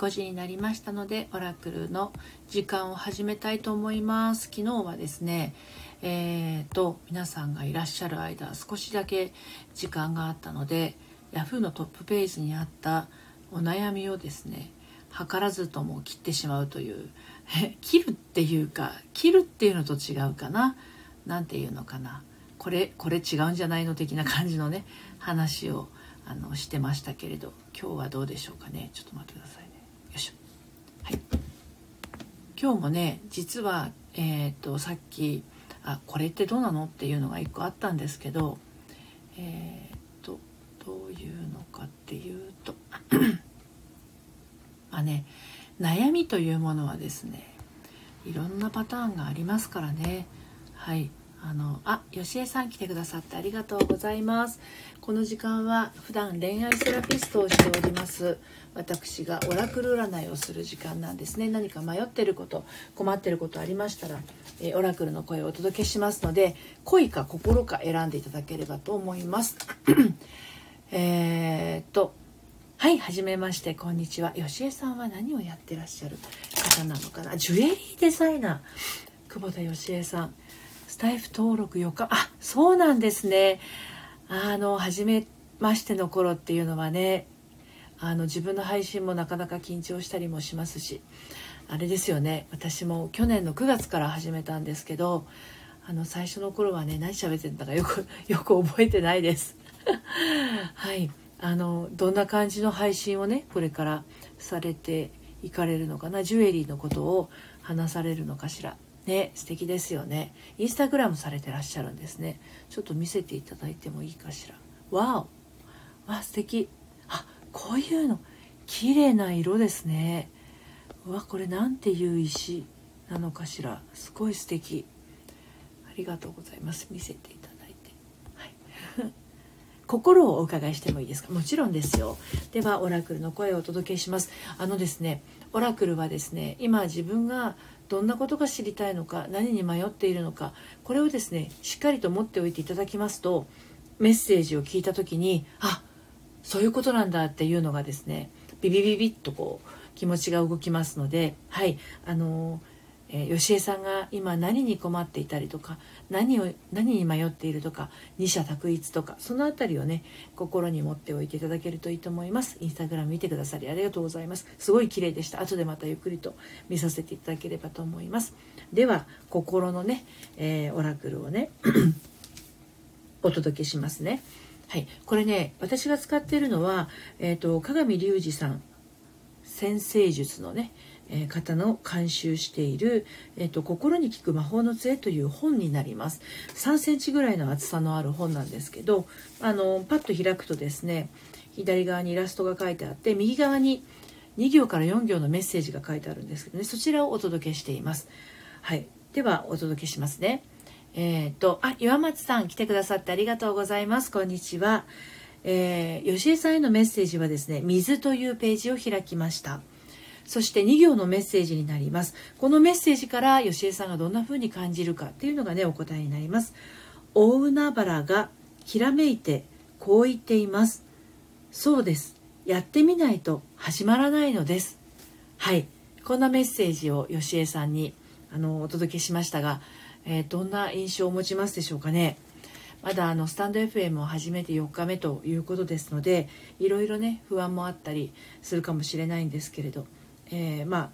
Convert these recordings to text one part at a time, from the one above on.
5時になりましたのでオラクルの時間を始めたいと思います。昨日はですねえーと皆さんがいらっしゃる間少しだけ時間があったので Yahoo のトップページにあったお悩みをですね図らずとも切ってしまうという 切るっていうか切るっていうのと違うかな何て言うのかな。これこれ違うんじゃないの的な感じのね話をあのしてましたけれど今日はどうでしょうかね。ちょっと待ってください。はい。今日もね実はえっ、とさっきあこれってどうなのっていうのが1個あったんですけどえっ、とどういうのかっていうと まあね悩みというものはですねいろんなパターンがありますからね。はい。あのあ吉江さん来てくださってありがとうございます。この時間は普段恋愛セラピストをしております私がオラクル占いをする時間なんですね。何か迷ってること困ってることありましたら、えオラクルの声をお届けしますので恋か心か選んでいただければと思います。えっとはいはじめましてこんにちは。吉江さんは何をやってらっしゃる方なのかな。ジュエリーデザイナー。久保田義恵さん。タイフ登録4日あそうなんですね。あの初めましての頃っていうのはねあの自分の配信もなかなか緊張したりもしますしあれですよね。私も去年の9月から始めたんですけどあの最初の頃はね何喋ってんだかよく よく覚えてないです。はい。あのどんな感じの配信をねこれからされていかれるのかなジュエリーのことを話されるのかしら。ね素敵ですよね。インスタグラムされてらっしゃるんですね。ちょっと見せていただいてもいいかしら。わお。わ素敵。あこういうの。綺麗な色ですね。うわこれなんていう石なのかしら。すごい素敵。ありがとうございます。見せていただいて。はい。心をお伺いしてもいいですか？もちろんですよ。ではオラクルの声をお届けします。あのですねオラクルはですね今自分がどんなことが知りたいのか何に迷っているのかこれをですねしっかりと持っておいていただきますとメッセージを聞いた時にあそういうことなんだっていうのがですねビビビビッとこう気持ちが動きますのではいあのえー、吉江さんが今何に困っていたりとか何を何に迷っているとか二者択一とかその辺りをね心に持っておいていただけるといいと思います。インスタグラム見てくださりありがとうございます。すごい綺麗でした。後でまたゆっくりと見させていただければと思います。では心のね、えー、オラクルをね お届けしますね。はい。これね私が使っているのは、えーと、鏡隆二さん先生術のねえ方の監修している、えーと「心に効く魔法の杖」という本になります。3センチぐらいの厚さのある本なんですけどあのパッと開くとですね左側にイラストが書いてあって右側に2行から4行のメッセージが書いてあるんですけどねそちらをお届けしています。はい。ではお届けしますね。えっ、ー、とあ岩松さん来てくださってありがとうございます。こんにちは。えー、吉江さんへのメッセージはですね「水」というページを開きましたそして2行のメッセージになります。このメッセージから吉江さんがどんな風に感じるかっていうのがね、お答えになります。大海原がひらめいてこう言っています。そうです。やってみないと始まらないのです。はい。こんなメッセージを吉江さんにあのお届けしましたが、えー、どんな印象を持ちますでしょうかね。まだあのスタンド FM を始めて4日目ということですのでいろいろね不安もあったりするかもしれないんですけれどえー、まあ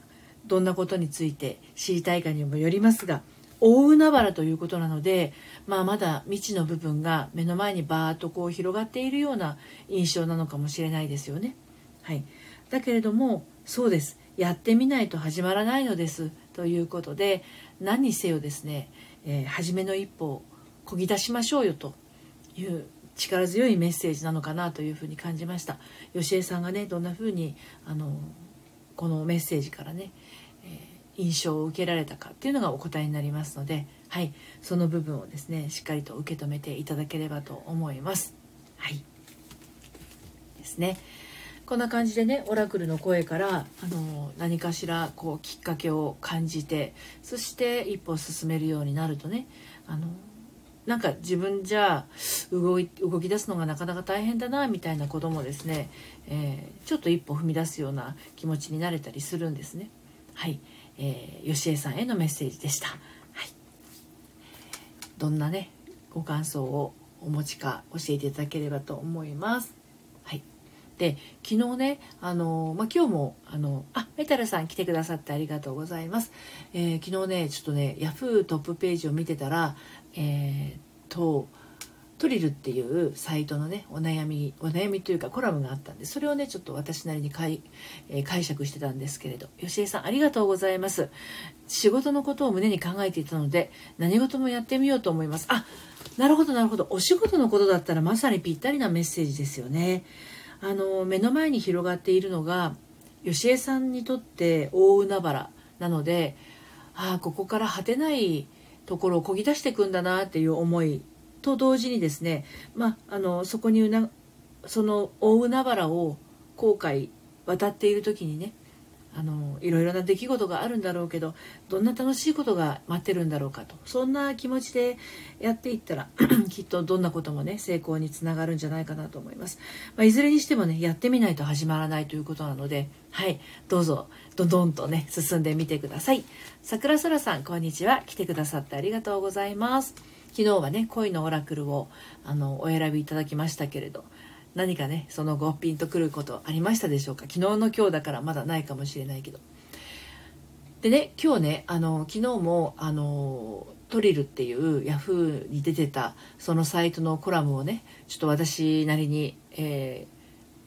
どんなことについて知りたいかにもよりますが大海原ということなので、まあ、まだ未知の部分が目の前にバーッとこう広がっているような印象なのかもしれないですよね。はい、だけれどもそうですやってみないと始まらないのですということで何にせよですね、えー、初めの一歩をこぎ出しましょうよという力強いメッセージなのかなというふうに感じました。吉江さんがねどんなふうにあのこのメッセージからね、えー、印象を受けられたかっていうのがお答えになりますので、はい、その部分をですねしっかりと受け止めていただければと思います。はいですね。こんな感じでねオラクルの声からあの何かしらこうきっかけを感じてそして一歩進めるようになるとねあのなんか自分じゃ動い動き出すのがなかなか大変だなみたいなこともですね、えー、ちょっと一歩踏み出すような気持ちになれたりするんですね。はい、えー、吉江さんへのメッセージでした。はい、どんなねご感想をお持ちか教えていただければと思います。はい。で昨日ねあの、まあ、今日もあのあメタルさん来てくださってありがとうございます、えー、昨日ねちょっとねヤフートップページを見てたらえー、とトリルっていうサイトのねお悩みお悩みというかコラムがあったんでそれをねちょっと私なりに解,、えー、解釈してたんですけれど吉江さんありがとうございます。仕事のことを胸に考えていたので何事もやってみようと思います。あなるほどなるほど。お仕事のことだったらまさにぴったりなメッセージですよね。あの目の前に広がっているのが吉江さんにとって大海原なのでああここから果てないところをこぎ出していくんだなっていう思いと同時にですね、まあ、あのそこにうなその大海原を航海渡っている時にねあのいろいろな出来事があるんだろうけどどんな楽しいことが待ってるんだろうかと。そんな気持ちでやっていったら きっとどんなこともね成功につながるんじゃないかなと思います、まあ、いずれにしてもねやってみないと始まらないということなのではいどうぞどんどんとね進んでみてください。桜空さんこんにちは。来てくださってありがとうございます。昨日はね恋のオラクルをあのお選びいただきましたけれど何かねその後ピンとくることありましたでしょうか？昨日の今日だからまだないかもしれないけどでね今日ねあの昨日もあのトリルっていうヤフーに出てたそのサイトのコラムをねちょっと私なりに、え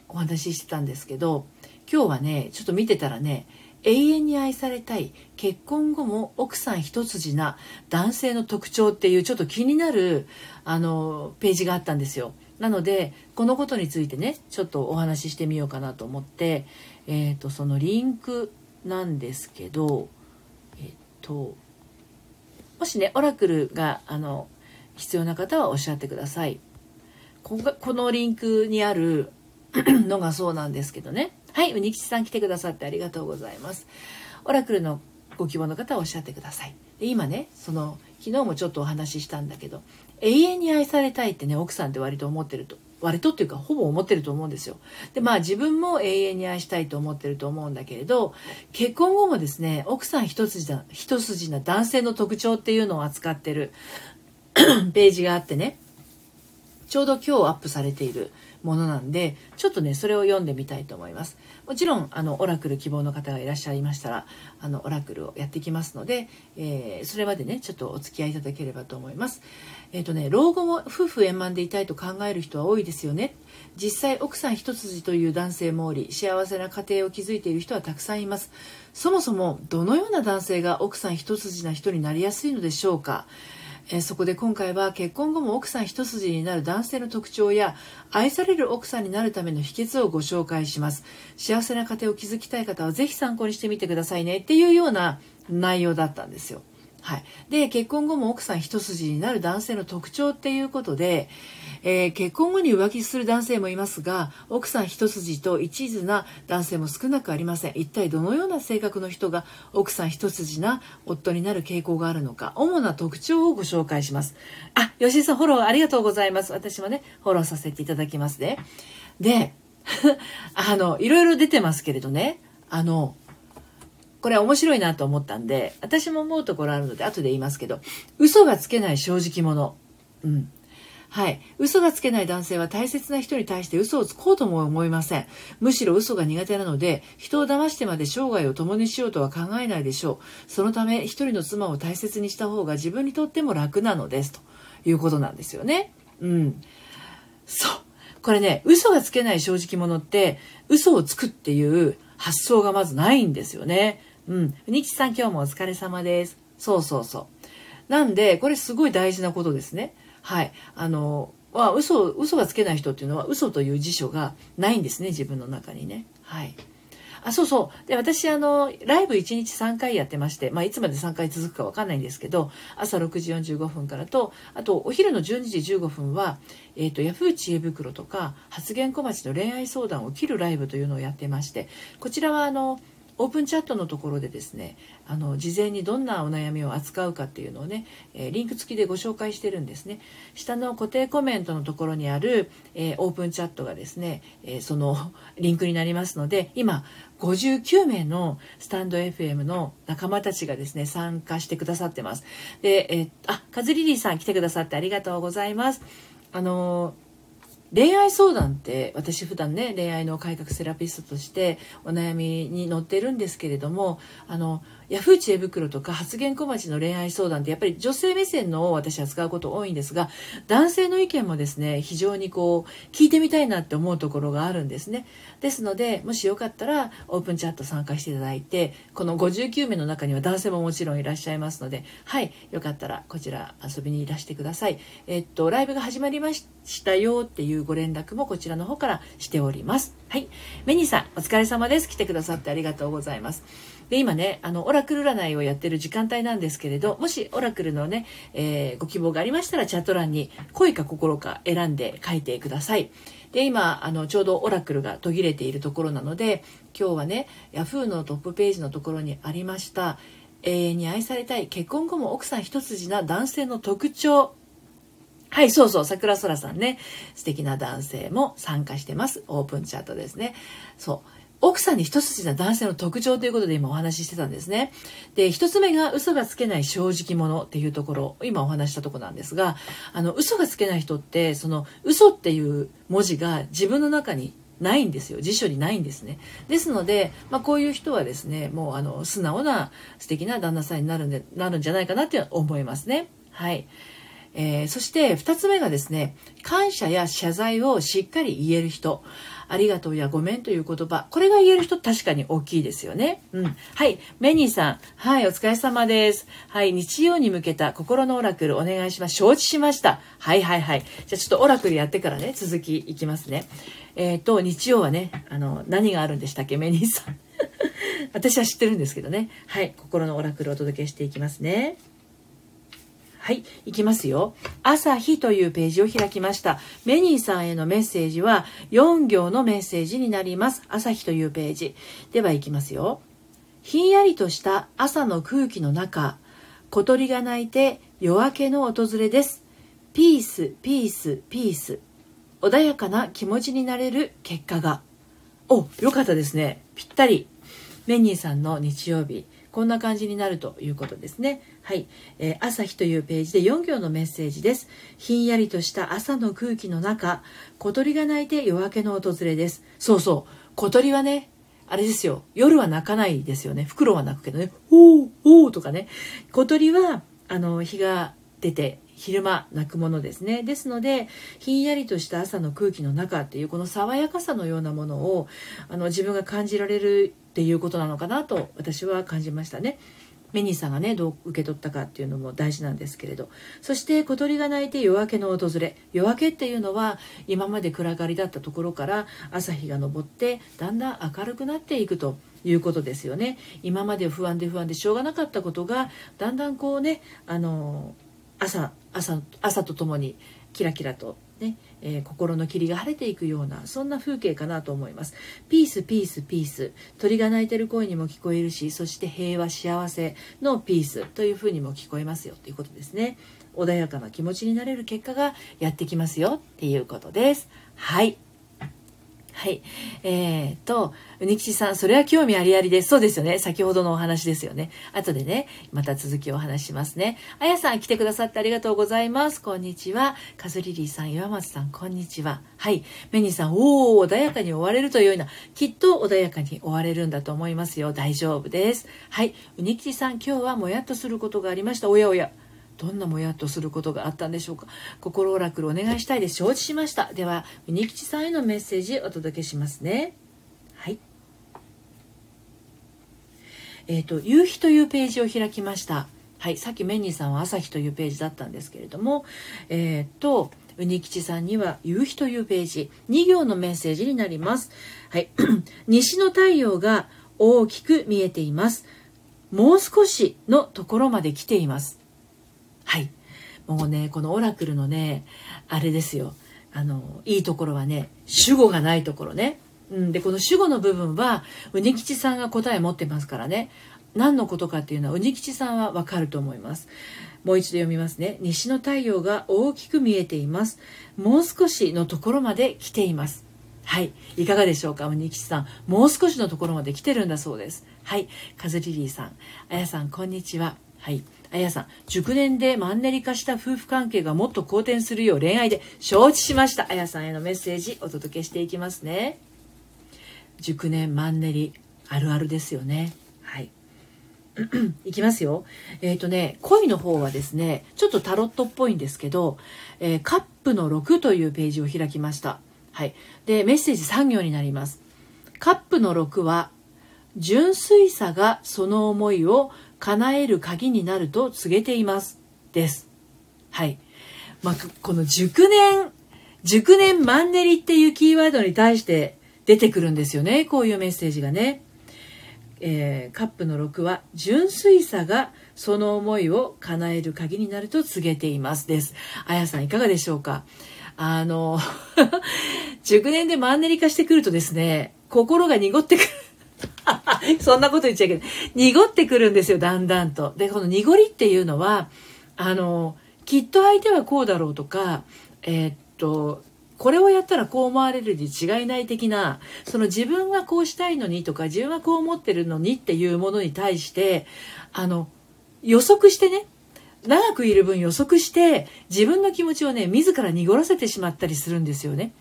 ー、お話ししてたんですけど今日はねちょっと見てたらね永遠に愛されたい結婚後も奥さん一筋な男性の特徴っていうちょっと気になるあのページがあったんですよ。なのでこのことについてねちょっとお話ししてみようかなと思って、えーと、そのリンクなんですけどえっ、ともしねオラクルがあの必要な方はおっしゃってください。ここのリンクにある のがそうなんですけどね。はい、うにきちさん来てくださってありがとうございます。オラクルのご希望の方はおっしゃってください。で今ね、その昨日もちょっとお話ししたんだけど、永遠に愛されたいってね奥さんって割と思ってると割とっていうかほぼ思ってると思うんですよ。でまあ自分も永遠に愛したいと思ってると思うんだけれど結婚後もですね奥さん一筋だ一筋な男性の特徴っていうのを扱ってる。ページがあってねちょうど今日アップされているものなんでちょっとねそれを読んでみたいと思います。もちろんあのオラクル希望の方がいらっしゃいましたらあのオラクルをやっていきますので、えー、それまでねちょっとお付き合いいただければと思います。えっ、ー、とね老後も夫婦円満でいたいと考える人は多いですよね。実際奥さん一筋という男性もおり幸せな家庭を築いている人はたくさんいます。そもそもどのような男性が奥さん一筋な人になりやすいのでしょうか。えそこで今回は結婚後も奥さん一筋になる男性の特徴や愛される奥さんになるための秘訣をご紹介します。幸せな家庭を築きたい方はぜひ参考にしてみてくださいねっていうような内容だったんですよ。はい、で結婚後も奥さん一筋になる男性の特徴っていうことで、えー、結婚後に浮気する男性もいますが奥さん一筋と一途な男性も少なくありません。一体どのような性格の人が奥さん一筋な夫になる傾向があるのか主な特徴をご紹介します。あ吉井さんフォローありがとうございます。私もねフォローさせていただきますね。で あのいろいろ出てますけれどね。あのこれ面白いなと思ったんで、私も思うところあるので、後で言いますけど、嘘がつけない正直者。うん。はい。嘘がつけない男性は大切な人に対して嘘をつこうとも思いません。むしろ嘘が苦手なので、人を騙してまで生涯を共にしようとは考えないでしょう。そのため、一人の妻を大切にした方が自分にとっても楽なのです。ということなんですよね。うん。そう。これね、嘘がつけない正直者って、嘘をつくっていう発想がまずないんですよね。うん。日さん今日もお疲れ様です。そうそうそう。なんで、これすごい大事なことですね。はい。あの、は嘘、嘘がつけない人っていうのは嘘という辞書がないんですね、自分の中にね。はい。あ、そうそう。で、私、あの、ライブ1日3回やってまして、まあ、いつまで3回続くかわかんないんですけど、朝6時45分からと、あと、お昼の12時15分は、えっ、ー、と、ヤフー知恵袋とか、発言小町の恋愛相談を切るライブというのをやってまして、こちらは、あの、オープンチャットのところでですねあの事前にどんなお悩みを扱うかっていうのをね、え、リンク付きでご紹介してるんですね。下の固定コメントのところにある、え、オープンチャットがですね、えそのリンクになりますので今59名のスタンド FM の仲間たちがですね参加してくださってます。で、えー、あカズリリーさん来てくださってありがとうございます。あのー恋愛相談って私普段ね恋愛の改革セラピストとしてお悩みに乗ってるんですけれどもあのヤフー知恵袋とか発言小町の恋愛相談ってやっぱり女性目線のを私は使うこと多いんですが男性の意見もですね非常にこう聞いてみたいなって思うところがあるんですね。ですのでもしよかったらオープンチャット参加していただいてこの59名の中には男性ももちろんいらっしゃいますのではいよかったらこちら遊びにいらしてください。えっとライブが始まりましたよっていうご連絡もこちらの方からしております。はい。メニーさんお疲れ様です。来てくださってありがとうございます。で今ねあのオラクル占いをやってる時間帯なんですけれどもしオラクルのね、えー、ご希望がありましたらチャット欄に恋か心か選んで書いてくださいで今あのちょうどオラクルが途切れているところなので今日はね Yahoo のトップページのところにありました永遠に愛されたい結婚後も奥さん一筋な男性の特徴はい、そうそう、桜空さんね。素敵な男性も参加してます。オープンチャットですね。そう。奥さんに一筋な男性の特徴ということで今お話ししてたんですね。で、一つ目が嘘がつけない正直者っていうところ、今お話したとこなんですが、あの、嘘がつけない人って、その、嘘っていう文字が自分の中にないんですよ。辞書にないんですね。ですので、まあ、こういう人はですね、もうあの、素直な素敵な旦那さんになるんで、なるんじゃないかなって思いますね。はい。えー、そして2つ目がですね感謝や謝罪をしっかり言える人ありがとうやごめんという言葉。これが言える人確かに大きいですよね、うん、はい。メニーさん。はい。お疲れ様です。はい。日曜に向けた心のオラクルお願いします。承知しました。はいはいはい。じゃあちょっとオラクルやってからね続きいきますね。えっ、ー、と日曜はねあの何があるんでしたっけ？メニーさん。私は知ってるんですけどね。はい。心のオラクルをお届けしていきますね。はい、いきますよ。朝日というページを開きました。メニーさんへのメッセージは4行のメッセージになります。朝日というページ。では、いきますよ。ひんやりとした朝の空気の中、小鳥が鳴いて夜明けの訪れです。ピース、ピース、ピース。穏やかな気持ちになれる結果が。お、よかったですね。ぴったり。メニーさんの日曜日。こんな感じになるということですね。はい、えー、朝日というページで4行のメッセージです。ひんやりとした朝の空気の中、小鳥が鳴いて夜明けの訪れです。そうそう、小鳥はね、あれですよ、夜は鳴かないですよね。フクロウは鳴くけどね、おー、おーとかね。小鳥は、あの、日が出て、昼間鳴くものですねですのでひんやりとした朝の空気の中っていうこの爽やかさのようなものをあの自分が感じられるっていうことなのかなと私は感じましたね。メニーさんがねどう受け取ったかっていうのも大事なんですけれど。そして小鳥が鳴いて夜明けの訪れ。夜明けっていうのは今まで暗がりだったところから朝日が昇ってだんだん明るくなっていくということですよね。今まで不安で不安でしょうがなかったことがだんだんこうねあの朝朝朝とともにキラキラとね、えー、心の霧が晴れていくようなそんな風景かなと思います。ピースピースピース鳥が鳴いてる声にも聞こえるしそして平和幸せのピースというふうにも聞こえますよということですね。穏やかな気持ちになれる結果がやってきますよっていうことです。はい。はい。えー、と、うにきちさん、それは興味ありありです。そうですよね。先ほどのお話ですよね。後でね、また続きをお話しますね。あやさん、来てくださってありがとうございます。こんにちは。カズリリーさん、岩松さん、こんにちは。はい。メニーさん、おー、穏やかに終われるというような、きっと穏やかに終われるんだと思いますよ。大丈夫です。はい。うにきちさん、今日はもやっとすることがありました。おやおや。どんなもやっとすることがあったんでしょうか？心オラクルお願いしたいで承知しました。ではミニ吉さんへのメッセージお届けしますね。はい。えっ、ー、と夕日というページを開きました。はいさっきメニーさんは朝日というページだったんですけれどもえっ、ー、とうにきちさんには夕日というページ。2行のメッセージになります。はい。西の太陽が大きく見えています。もう少しのところまで来ています。はい。もうねこのオラクルのねあれですよ。あのいいところはね主語がないところね。うん、でこの主語の部分はうにきちさんが答え持ってますからね。何のことかっていうのはうにきちさんはわかると思います。もう一度読みますね。西の太陽が大きく見えています。もう少しのところまで来ています。はい。いかがでしょうかうにきちさん。もう少しのところまで来てるんだそうです。はい。カズリリーさん。あやさんこんにちは。はい。あやさん、熟年でマンネリ化した夫婦関係がもっと好転するよう恋愛で承知しました。あやさんへのメッセージお届けしていきますね。熟年マンネリあるあるですよね。はい。いきますよ。えっ、ー、とね恋の方はですねちょっとタロットっぽいんですけど、えー、カップの6というページを開きました。はい。でメッセージ3行になります。カップの6は純粋さがその思いを叶える鍵になると告げています。です。はい。まあ、この熟年熟年マンネリっていうキーワードに対して出てくるんですよね。こういうメッセージがね、えー、カップの6は純粋さがその思いを叶える鍵になると告げています。です。あやさんいかがでしょうか？あの 熟年でマンネリ化してくるとですね心が濁ってくる。そんなこと言っちゃいけない。濁ってくるんですよ、だんだんと。で、この濁りっていうのは、あの、きっと相手はこうだろうとか、えー、っと、これをやったらこう思われるに違いない的なその自分がこうしたいのにとか自分はこう思ってるのにっていうものに対してあの予測してね長くいる分予測して自分の気持ちをね自ら濁らせてしまったりするんですよね。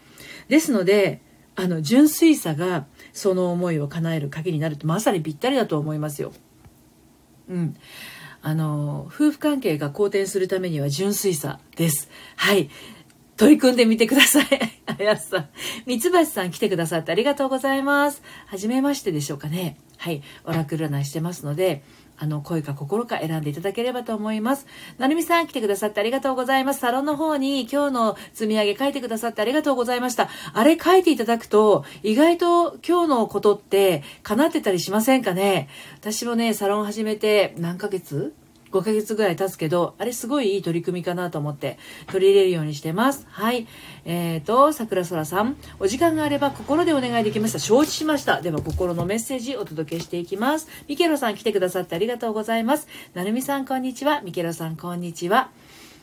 ですのであの純粋さがその思いを叶える鍵になるとまさにぴったりだと思いますよ。うん。あの夫婦関係が好転するためには純粋さです。はい。取り組んでみてください。あやさん。三橋さん来てくださってありがとうございます。はじめましてでしょうかね。はい。オラクル占いしてますので、あの、声か心か選んでいただければと思います。なるみさん来てくださってありがとうございます。サロンの方に今日の積み上げ書いてくださってありがとうございました。あれ書いていただくと、意外と今日のことって叶ってたりしませんかね？私もね、サロン始めて何ヶ月？5ヶ月ぐらい経つけど、あれすごいいい取り組みかなと思って取り入れるようにしてます。はい。えっ、ー、と、桜空さん、お時間があれば心でお願いできました。承知しました。では心のメッセージお届けしていきます。ミケロさん来てくださってありがとうございます。なるみさんこんにちは。ミケロさんこんにちは。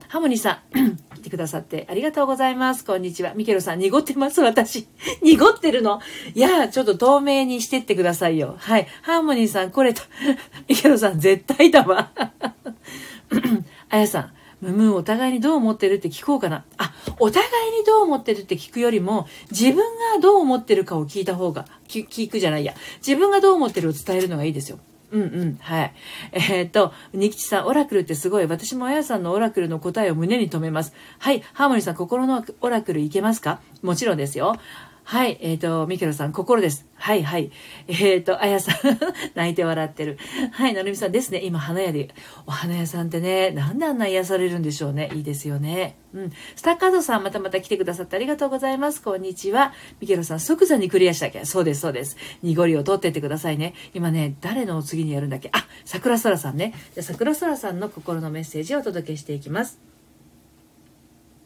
ハモニーさん、来てくださってありがとうございます。こんにちは。ミケロさん、濁ってます、私。濁ってるの？いやちょっと透明にしてってくださいよ。はい。ハーモニーさん、これと、ミケロさん、絶対だわ。あやさん、ムムーお互いにどう思ってるって聞こうかな。あ、お互いにどう思ってるって聞くよりも、自分がどう思ってるかを聞いた方が、聞くじゃないや。自分がどう思ってるを伝えるのがいいですよ。うんうん、はい。えー、と、ニキチさん、オラクルってすごい。私もあやさんのオラクルの答えを胸に留めます。はい、ハーモニーさん、心のオラクルいけますか？もちろんですよ。はい、えっ、ー、と、ミケロさん、心です。はい、はい。えっ、ー、と、あやさん 泣いて笑ってる。はい、なるみさんですね。今、花屋で、お花屋さんってね、なんであんな癒されるんでしょうね。いいですよね。うん。スタッカードさん、またまた来てくださってありがとうございます。こんにちは。ミケロさん、即座にクリアしたっけ？そうです、そうです。濁りを取ってってくださいね。今ね、誰の次にやるんだっけ？あ、桜空さんね。じゃ桜空さんの心のメッセージをお届けしていきます。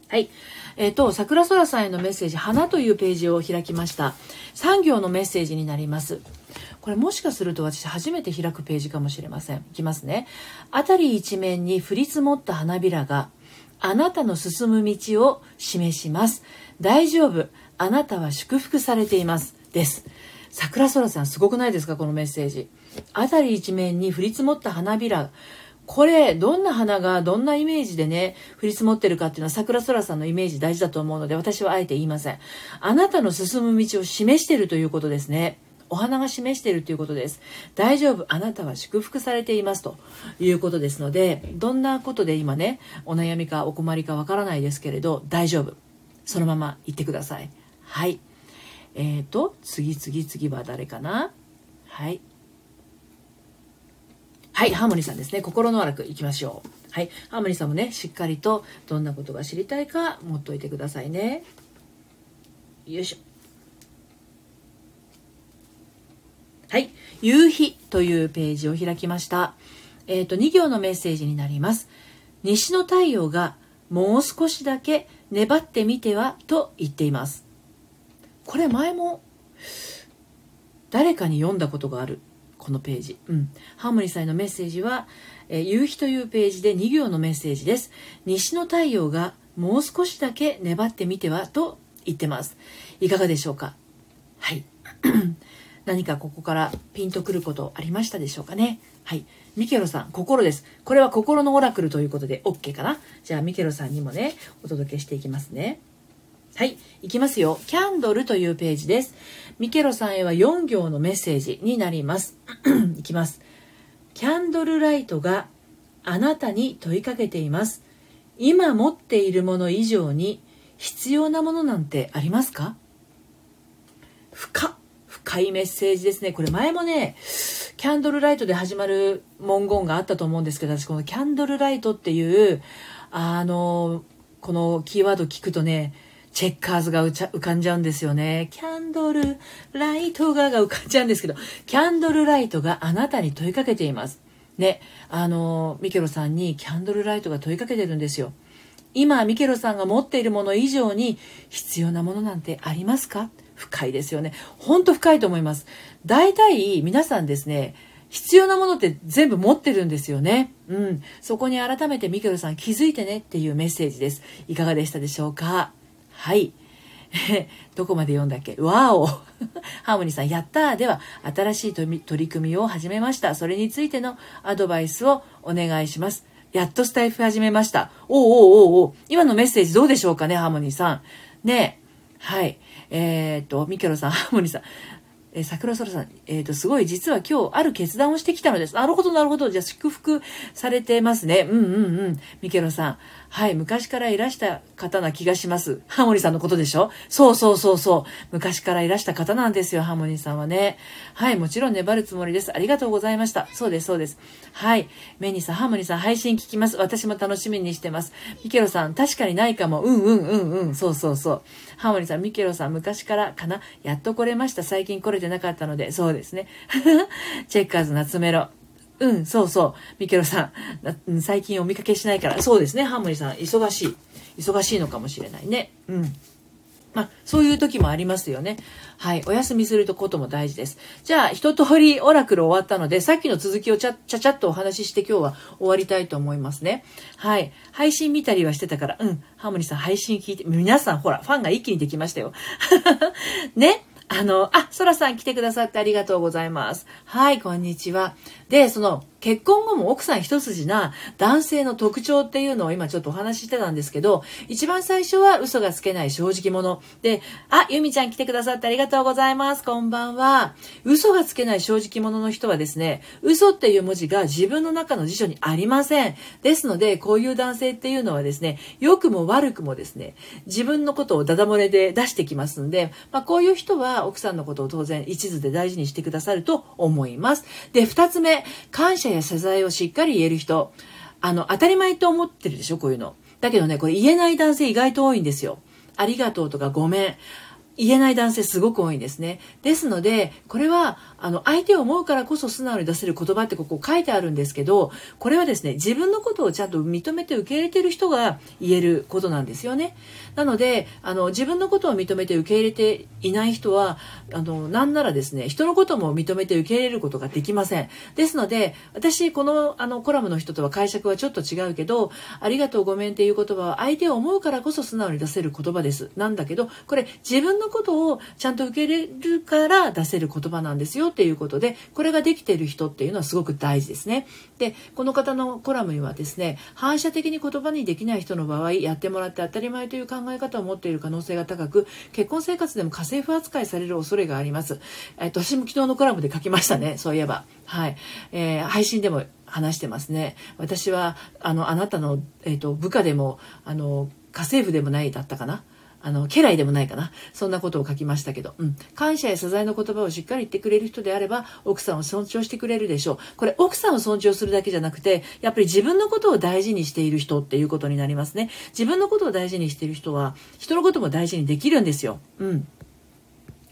はい。えっ、ー、と、桜空さんへのメッセージ、花というページを開きました。産業のメッセージになります。これもしかすると私初めて開くページかもしれません。いきますね。辺り一面に降り積もった花びらが、あなたの進む道を示します。大丈夫。あなたは祝福されています。です。桜空さんすごくないですか？このメッセージ。辺り一面に降り積もった花びらこれ、どんな花がどんなイメージでね、降り積もってるかっていうのは桜空さんのイメージ大事だと思うので、私はあえて言いません。あなたの進む道を示しているということですね。お花が示しているということです。大丈夫。あなたは祝福されていますということですので、どんなことで今ね、お悩みかお困りかわからないですけれど、大丈夫。そのまま言ってください。はい。えっ、ー、と、次次次は誰かな？はい。はい、ハーモニーさんですね。心の悪くいきましょう。はい、ハーモニーさんもね、しっかりとどんなことが知りたいか持っといてくださいね。よいしょ。はい、夕日というページを開きました。えっ、ー、と、2行のメッセージになります。西の太陽がもう少しだけ粘ってみてはと言っています。これ前も誰かに読んだことがあるこのページ、うん、ハーモニーさんへのメッセージは、えー、夕日というページで2行のメッセージです。西の太陽がもう少しだけ粘ってみてはと言ってます。いかがでしょうか？はい。何かここからピンとくることありましたでしょうかね？はい。ミケロさん心です。これは心のオラクルということで OK かな？じゃあミケロさんにもねお届けしていきますね。はい、いきますよ。キャンドルというページです。ミケロさんへは4行のメッセージになります。いきます。キャンドルライトがあなたに問いかけています。今持っているもの以上に必要なものなんてありますか？深深いメッセージですね。これ前もね、キャンドルライトで始まる文言があったと思うんですけど、私このキャンドルライトっていう、あの、このキーワード聞くとね、チェッカーズが浮かんじゃうんですよね。キャンドルライトがが浮かんじゃうんですけど、キャンドルライトがあなたに問いかけています。ね、あの、ミケロさんにキャンドルライトが問いかけてるんですよ。今、ミケロさんが持っているもの以上に必要なものなんてありますか？深いですよね。ほんと深いと思います。大体皆さんですね、必要なものって全部持ってるんですよね。うん。そこに改めてミケロさん気づいてねっていうメッセージです。いかがでしたでしょうか？はい。どこまで読んだっけ？わお ハーモニーさん、やったーでは、新しい取り組みを始めました。それについてのアドバイスをお願いします。やっとスタイフ始めました。おうおうおうおお今のメッセージどうでしょうかね、ハーモニーさん。ねはい。えー、っと、ミケロさん、ハーモニーさん。えー、桜空さん、えっ、と、すごい、実は今日、ある決断をしてきたのです。なるほど、なるほど。じゃあ、祝福されてますね。うんうんうん。ミケロさん。はい、昔からいらした方な気がします。ハモニさんのことでしょ？そうそうそうそう。昔からいらした方なんですよ、ハモニーさんはね。はい、もちろん粘るつもりです。ありがとうございました。そうです、そうです。はい。メニーさん、ハモニさん、配信聞きます。私も楽しみにしてます。ミケロさん、確かにないかも。うんうんうんうん。そうそうそう。ハモニさん、ミケロさん、昔からかな？やっと来れました。最近来れてなかったので、そうですね。チェッカーズ夏メロ。うん、そうそう。ミケロさん、最近お見かけしないから。そうですね、ハーモニーさん、忙しい。忙しいのかもしれないね。うん。まあ、そういう時もありますよね。はい。お休みすることも大事です。じゃあ、一通りオラクル終わったので、さっきの続きをちゃちゃちゃっとお話しして今日は終わりたいと思いますね。はい。配信見たりはしてたから、うん。ハーモニーさん配信聞いて、皆さんほら、ファンが一気にできましたよ。ね。あの、あ、ソラさん来てくださってありがとうございます。はい、こんにちは。で、その、結婚後も奥さん一筋な男性の特徴っていうのを今ちょっとお話ししてたんですけど、一番最初は嘘がつけない正直者。で、あ、ゆみちゃん来てくださってありがとうございます。こんばんは。嘘がつけない正直者の人はですね、嘘っていう文字が自分の中の辞書にありません。ですので、こういう男性っていうのはですね、良くも悪くもですね、自分のことをダダ漏れで出してきますんで、まあ、こういう人は奥さんのことを当然一途で大事にしてくださると思います。で、二つ目、感謝や謝罪をしっかり言える人、あの、当たり前と思ってるでしょ、こういうの。だけどね、これ言えない男性意外と多いんですよ。ありがとうとかごめん。言えない男性すごく多いんですね。ですので、これは、あの、相手を思うからこそ素直に出せる言葉ってここ書いてあるんですけど、これはですね、自分のことをちゃんと認めて受け入れてる人が言えることなんですよね。なので、あの、自分のことを認めて受け入れていない人は、あの、なんならですね、人のことも認めて受け入れることができません。ですので、私、この、あの、コラムの人とは解釈はちょっと違うけど、ありがとうごめんっていう言葉は相手を思うからこそ素直に出せる言葉です。なんだけど、これ自分のことをちゃんと受け入れるから出せる言葉なんですよっていうことでこれができている人っていうのはすごく大事ですね。でこの方のコラムにはですね反射的に言葉にできない人の場合やってもらって当たり前という考え方を持っている可能性が高く結婚生活でも家政婦扱いされる恐れがあります。えっと、私も昨日のコラムで書きましたねそういえば。はい、えー、配信でも話してますね。私はあのあなたの、えーと部下でもあの家政婦でもないだったかな。あの、家来でもないかな。そんなことを書きましたけど、うん。感謝や謝罪の言葉をしっかり言ってくれる人であれば、奥さんを尊重してくれるでしょう。これ、奥さんを尊重するだけじゃなくて、やっぱり自分のことを大事にしている人っていうことになりますね。自分のことを大事にしている人は、人のことも大事にできるんですよ。うん。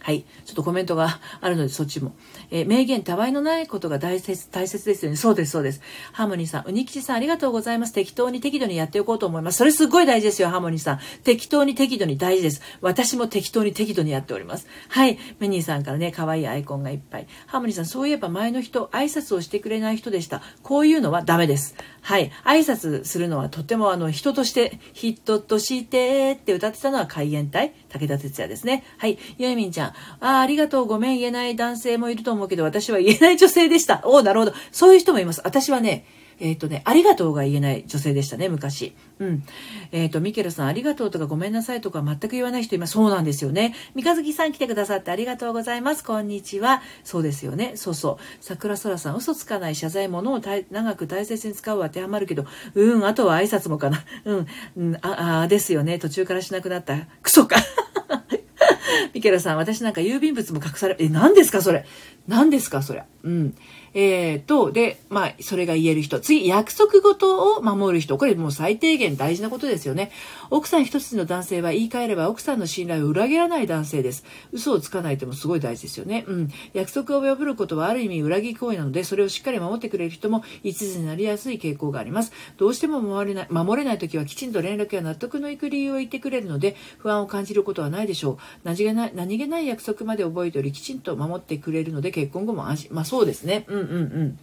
はい。ちょっとコメントがあるので、そっちも。えー、名言、たわいのないことが大切、大切ですよね。そうです、そうです。ハーモニーさん、うにきちさん、ありがとうございます。適当に適度にやっておこうと思います。それすっごい大事ですよ、ハーモニーさん。適当に適度に大事です。私も適当に適度にやっております。はい。メニーさんからね、可愛いアイコンがいっぱい。ハーモニーさん、そういえば前の人、挨拶をしてくれない人でした。こういうのはダメです。はい。挨拶するのはとてもあの、人として、人としてって歌ってたのは海援隊、武田鉄矢ですね。はい。ゆえみんちゃん。ああ、ありがとう、ごめん、言えない男性もいると思うけど、私は言えない女性でした。おお、なるほど。そういう人もいます。私はね、えっ、ー、とね、ありがとうが言えない女性でしたね、昔。うん。えっ、ー、と、ミケルさん、ありがとうとかごめんなさいとか全く言わない人今、そうなんですよね。三日月さん来てくださってありがとうございます。こんにちは。そうですよね。そうそう。桜空さん、嘘つかない謝罪、物を長く大切に使うは当てはまるけど、うん、あとは挨拶もかな。うん、うん、あ、あ、ですよね。途中からしなくなった。クソか。ミケルさん、私なんか郵便物も隠され、え、何ですかそれ。何ですかそれ。うん。えー、と、で、まあ、それが言える人。次、約束事を守る人。これもう最低限大事なことですよね。奥さん一つの男性は言い換えれば奥さんの信頼を裏切らない男性です。嘘をつかないってもすごい大事ですよね。うん。約束を破ることはある意味裏切り行為なので、それをしっかり守ってくれる人も一途になりやすい傾向があります。どうしても守れない、守れない時はきちんと連絡や納得のいく理由を言ってくれるので、不安を感じることはないでしょう。何気ない、何気ない約束まで覚えており、きちんと守ってくれるので、結婚後も安心。まあそうですね。うんうんうん。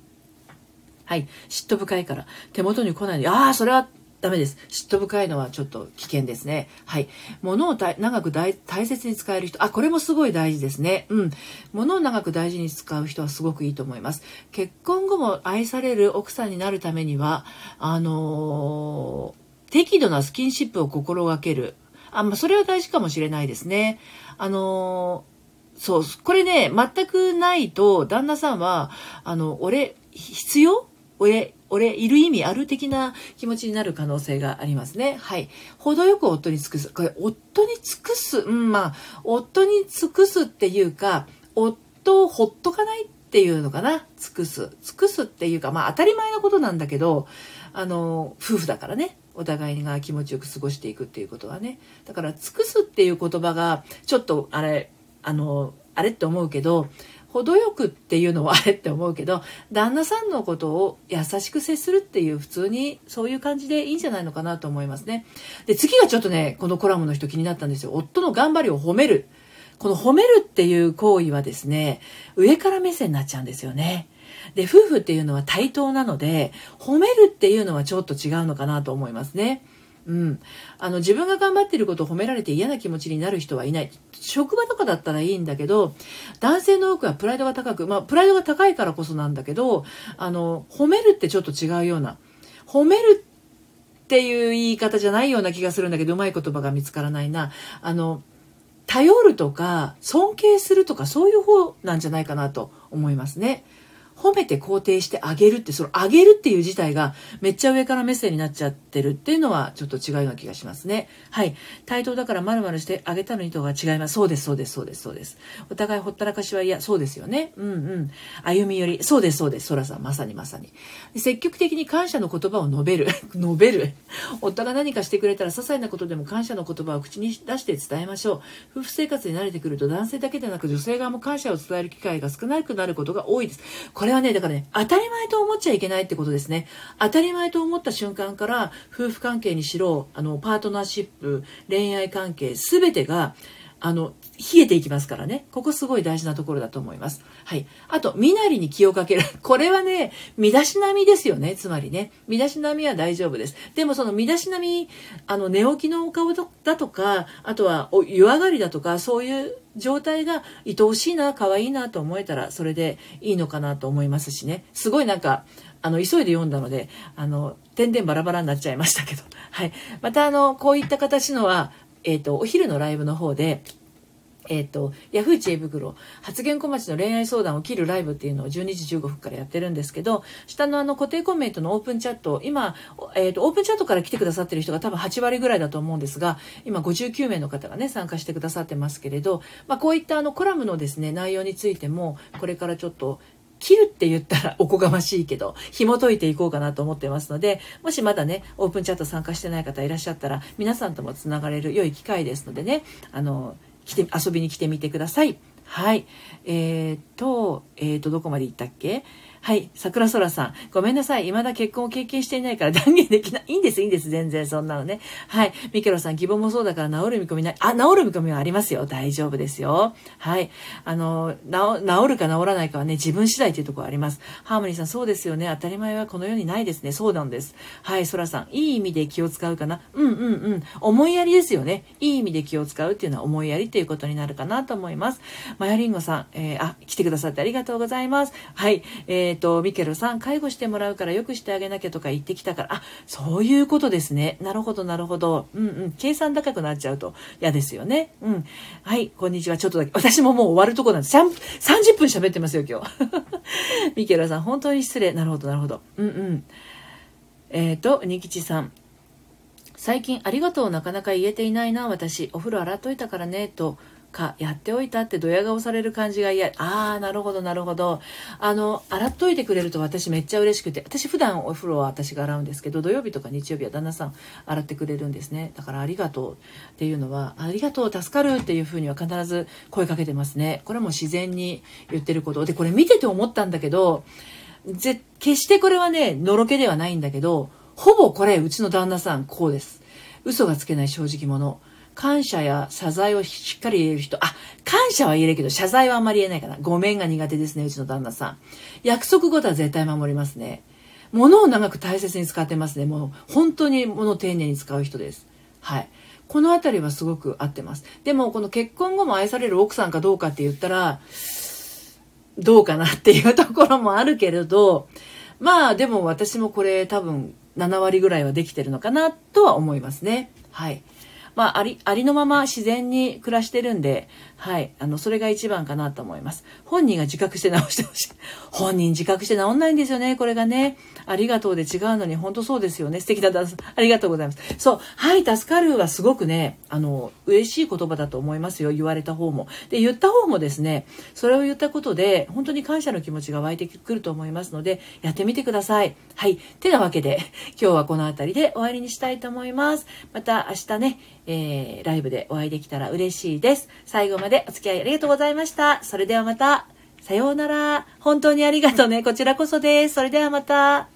はい。嫉妬深いから。手元に来ないで、ああ、それはダメです。嫉妬深いのはちょっと危険ですね。はい。物を長く大切に使える人。あ、これもすごい大事ですね。うん。物を長く大事に使う人はすごくいいと思います。結婚後も愛される奥さんになるためには、あのー、適度なスキンシップを心がける。あ、まあ、それは大事かもしれないですね。あのー、そう、これね、全くないと、旦那さんは、あの、俺、必要？俺、俺、いる意味ある的な気持ちになる可能性がありますね。はい。程よく夫に尽くす。これ、夫に尽くす。うん、まあ、夫に尽くすっていうか、夫をほっとかないっていうのかな。尽くす。尽くすっていうか、まあ、当たり前のことなんだけど、あの、夫婦だからね。お互いが気持ちよく過ごしていくっていうことはね。だから、尽くすっていう言葉が、ちょっと、あれ、あの、あれって思うけど、程よくっていうのはあれって思うけど旦那さんのことを優しく接するっていう普通にそういう感じでいいんじゃないのかなと思いますね。で次がちょっとねこのコラムの人気になったんですよ。夫の頑張りを褒める。この褒めるっていう行為はですね上から目線になっちゃうんですよね。で夫婦っていうのは対等なので褒めるっていうのはちょっと違うのかなと思いますね。うん、あの自分が頑張ってることを褒められて嫌な気持ちになる人はいない。職場とかだったらいいんだけど男性の多くはプライドが高くまあプライドが高いからこそなんだけどあの褒めるってちょっと違うような。褒めるっていう言い方じゃないような気がするんだけどうまい言葉が見つからないな。あの頼るとか尊敬するとかそういう方なんじゃないかなと思いますね。褒めて肯定してあげるって、そのあげるっていう事態がめっちゃ上から目線になっちゃってるっていうのはちょっと違うような気がしますね。はい。対等だから丸々してあげたのにとは違います。そうです、そうです、そうです、そうです。お互いほったらかしは嫌、そうですよね。うんうん。歩み寄り、そうです、そうです、そらさん、まさにまさに。積極的に感謝の言葉を述べる。述べる。夫が何かしてくれたら些細なことでも感謝の言葉を口に出して伝えましょう。夫婦生活に慣れてくると男性だけでなく女性側も感謝を伝える機会が少なくなることが多いです。これはね、だからね、当たり前と思っちゃいけないってことですね。当たり前と思った瞬間から、夫婦関係にしろ、あの、パートナーシップ、恋愛関係、すべてが、あの、冷えていきますからね。ここすごい大事なところだと思います。はい。あと、身なりに気をかける。これはね、身だしなみですよね。つまりね。身だしなみは大丈夫です。でもその身だしなみ、あの、寝起きのお顔だとか、あとはお、湯上がりだとか、そういう状態が愛おしいな、可愛いなと思えたら、それでいいのかなと思いますしね。すごいなんか、あの、急いで読んだので、あの、点々バラバラになっちゃいましたけど。はい。また、あの、こういった形のは、えっ、ー、と、お昼のライブの方で、えっ、ー、と、ヤフー知恵袋、発言小町の恋愛相談を切るライブっていうのを12時15分からやってるんですけど、下のあの固定コメントのオープンチャット、今、えっ、ー、と、オープンチャットから来てくださってる人が多分8割ぐらいだと思うんですが、今59名の方がね、参加してくださってますけれど、まあ、こういったあのコラムのですね、内容についても、これからちょっと切るって言ったらおこがましいけど、紐解いていこうかなと思ってますので、もしまだね、オープンチャット参加してない方いらっしゃったら、皆さんともつながれる良い機会ですのでね、あの、来て、遊びに来てみてください。はい。えー、っと、えー、っと、どこまで行ったっけ？はい。桜空さん。ごめんなさい。未だ結婚を経験していないから 断言できない。いいんです、いいんです。全然そんなのね。はい。ミケロさん、希望もそうだから治る見込みない。あ、治る見込みはありますよ。大丈夫ですよ。はい。あの、治るか治らないかはね、自分次第というところあります。ハーモニーさん、そうですよね。当たり前はこの世にないですね。そうなんです。はい。空さん、いい意味で気を使うかな。うんうんうん。思いやりですよね。いい意味で気を使うっていうのは思いやりっていうことになるかなと思います。マヤリンゴさん、えー、あ、来てくださってありがとうございます。はい。えっ、ー、と、ミケロさん、介護してもらうからよくしてあげなきゃとか言ってきたから、あ、そういうことですね。なるほど、なるほど。うんうん。計算高くなっちゃうと嫌ですよね。うん。はい、こんにちは。ちょっとだけ。私ももう終わるとこなんです。30分喋ってますよ、今日。ミケラさん、本当に失礼。なるほど、なるほど。うんうん。えっ、ー、と、ニキチさん。最近ありがとうなかなか言えていないな、私。お風呂洗っといたからね、と。かやっておいたってドヤ顔される感じが嫌。ああなるほどなるほど。あの洗っといてくれると私めっちゃ嬉しくて。私普段お風呂は私が洗うんですけど土曜日とか日曜日は旦那さん洗ってくれるんですね。だからありがとうっていうのはありがとう助かるっていうふうには必ず声かけてますね。これも自然に言ってること。でこれ見てて思ったんだけどぜ決してこれはねのろけではないんだけどほぼこれうちの旦那さんこうです。嘘がつけない正直者。感謝や謝罪をしっかり言える人。あ、感謝は言えるけど、謝罪はあんまり言えないかな。ごめんが苦手ですね、うちの旦那さん。約束事は絶対守りますね。物を長く大切に使ってますね。もう、本当に物を丁寧に使う人です。はい。このあたりはすごく合ってます。でも、この結婚後も愛される奥さんかどうかって言ったら、どうかなっていうところもあるけれど、まあ、でも私もこれ多分7割ぐらいはできてるのかなとは思いますね。はい。まあ、あり、ありのまま自然に暮らしてるんで、はい、あの、それが一番かなと思います。本人が自覚して直してほしい。本人自覚して治んないんですよね、これがね。ありがとうで違うのに、本当そうですよね。素敵だ、ありがとうございます。そう、はい、助かるはすごくね、あの、嬉しい言葉だと思いますよ、言われた方も。で、言った方もですね、それを言ったことで、本当に感謝の気持ちが湧いてくると思いますので、やってみてください。はい、てなわけで、今日はこの辺りで終わりにしたいと思います。また明日ね、えー、ライブでお会いできたら嬉しいです。最後までお付き合いありがとうございました。それではまた、さようなら。本当にありがとうね。こちらこそです。それではまた。